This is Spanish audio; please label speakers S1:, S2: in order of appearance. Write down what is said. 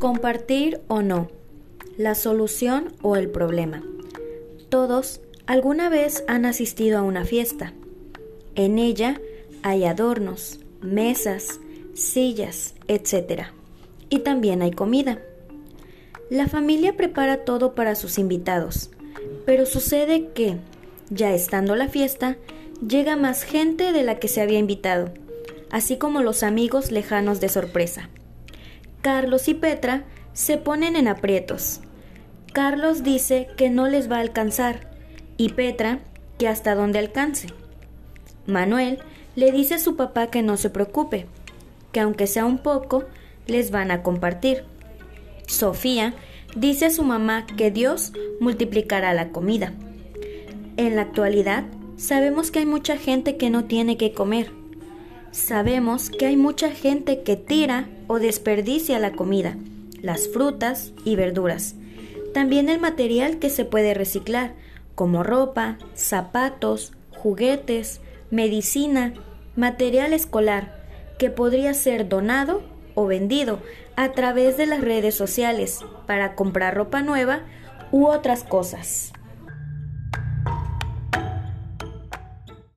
S1: Compartir o no. La solución o el problema. Todos alguna vez han asistido a una fiesta. En ella hay adornos, mesas, sillas, etc. Y también hay comida. La familia prepara todo para sus invitados, pero sucede que, ya estando la fiesta, llega más gente de la que se había invitado, así como los amigos lejanos de sorpresa. Carlos y Petra se ponen en aprietos. Carlos dice que no les va a alcanzar y Petra que hasta donde alcance. Manuel le dice a su papá que no se preocupe, que aunque sea un poco, les van a compartir. Sofía dice a su mamá que Dios multiplicará la comida. En la actualidad, sabemos que hay mucha gente que no tiene que comer Sabemos que hay mucha gente que tira o desperdicia la comida, las frutas y verduras. También el material que se puede reciclar, como ropa, zapatos, juguetes, medicina, material escolar, que podría ser donado o vendido a través de las redes sociales para comprar ropa nueva u otras cosas.